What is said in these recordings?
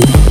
Thank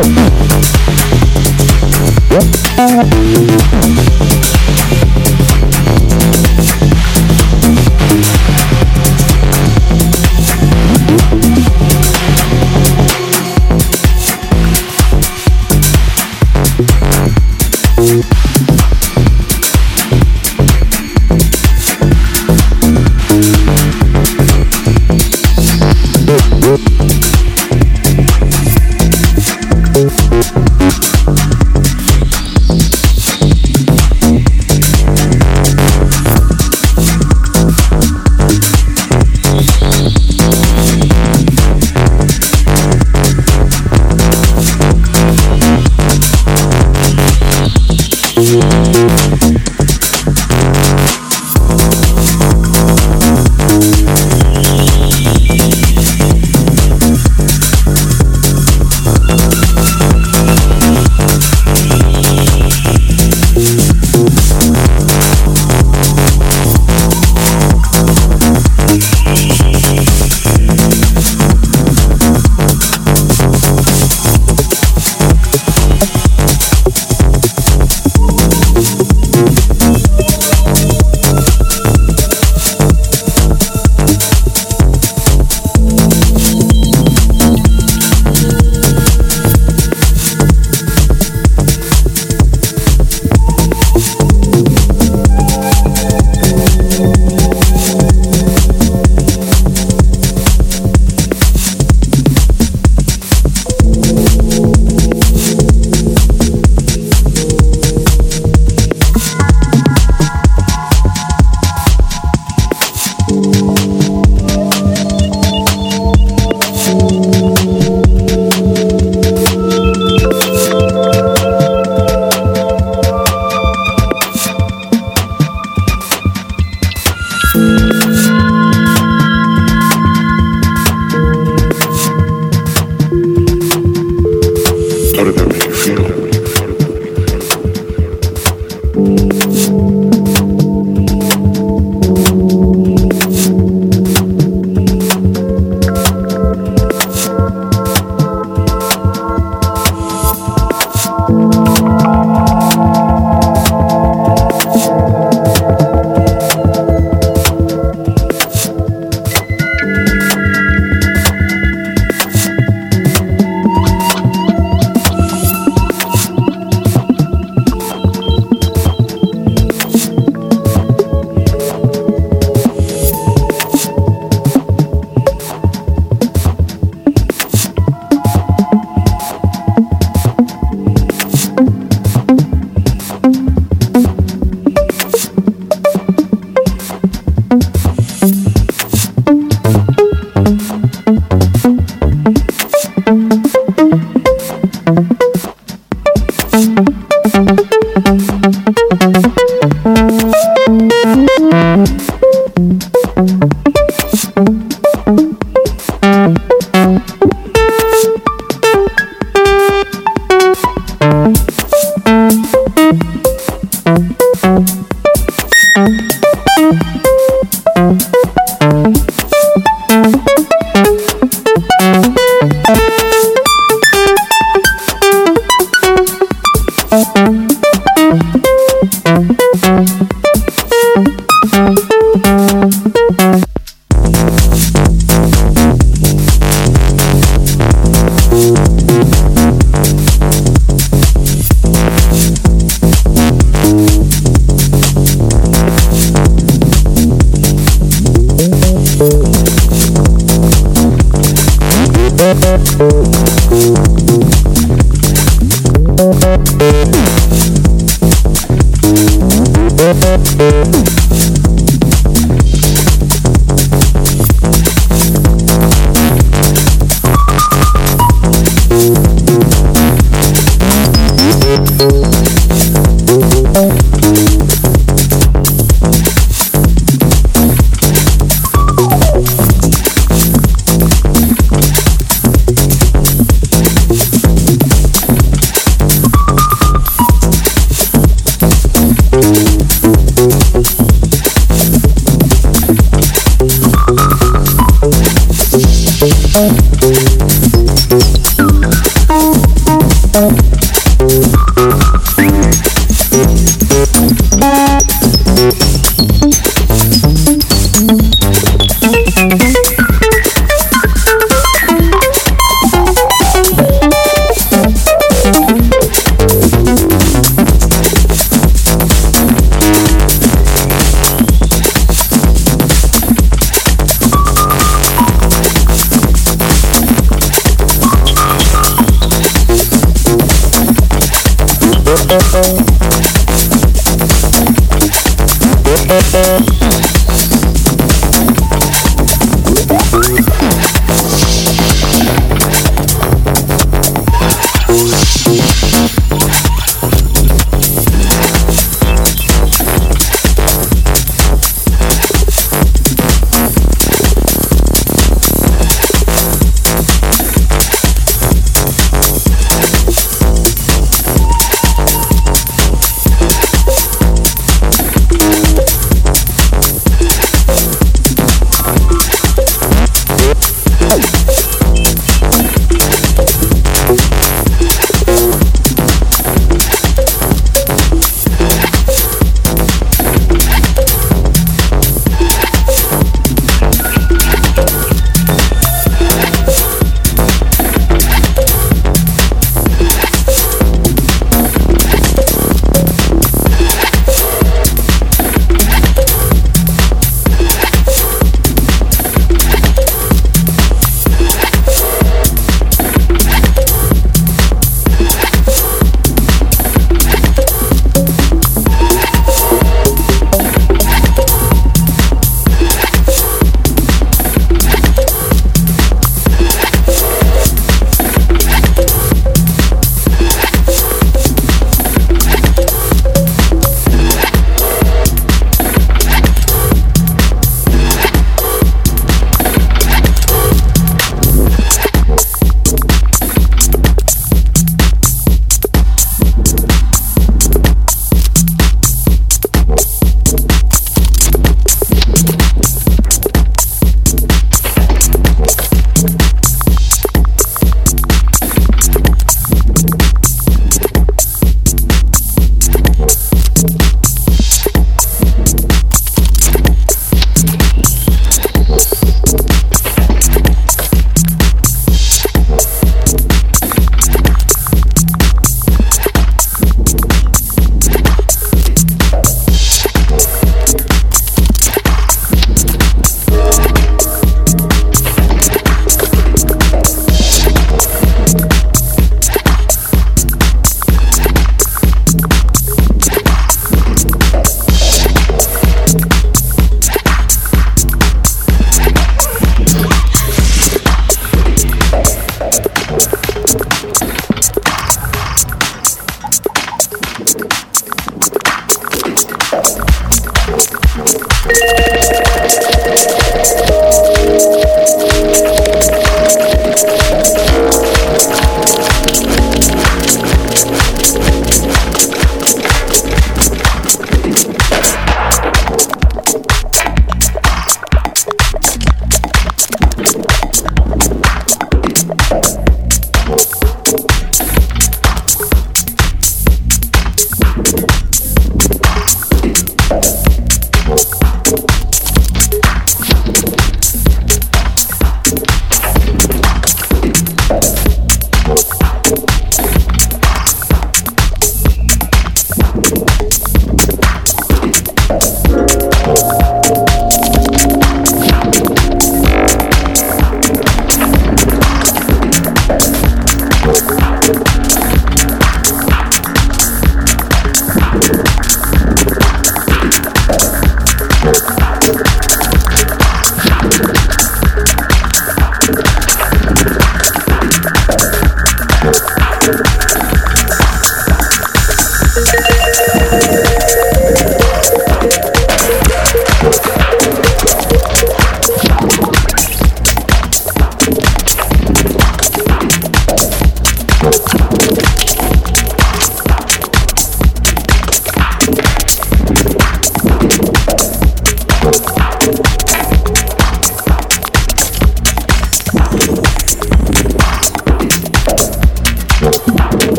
Yep.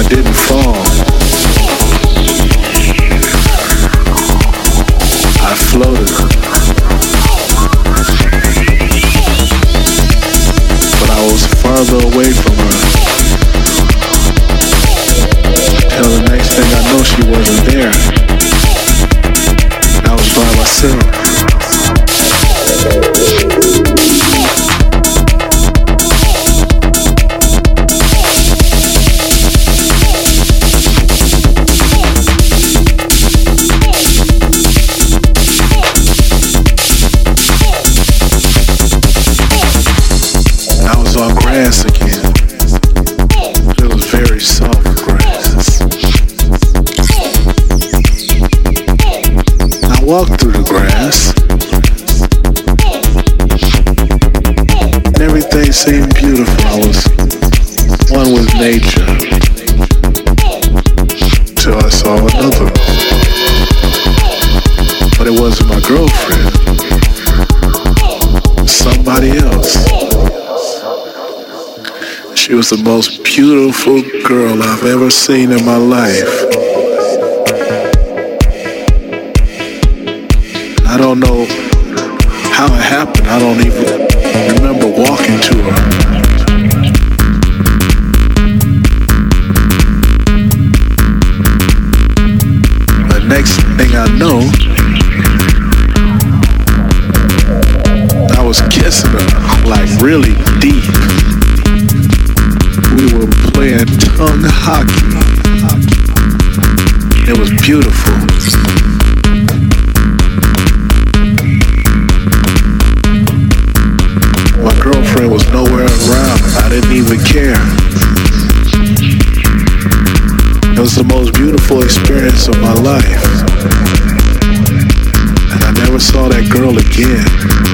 I didn't fall. was the most beautiful girl I've ever seen in my life. I don't know how it happened. I don't even remember walking to her. The next thing I know, I was kissing her, like really beautiful experience of my life. And I never saw that girl again.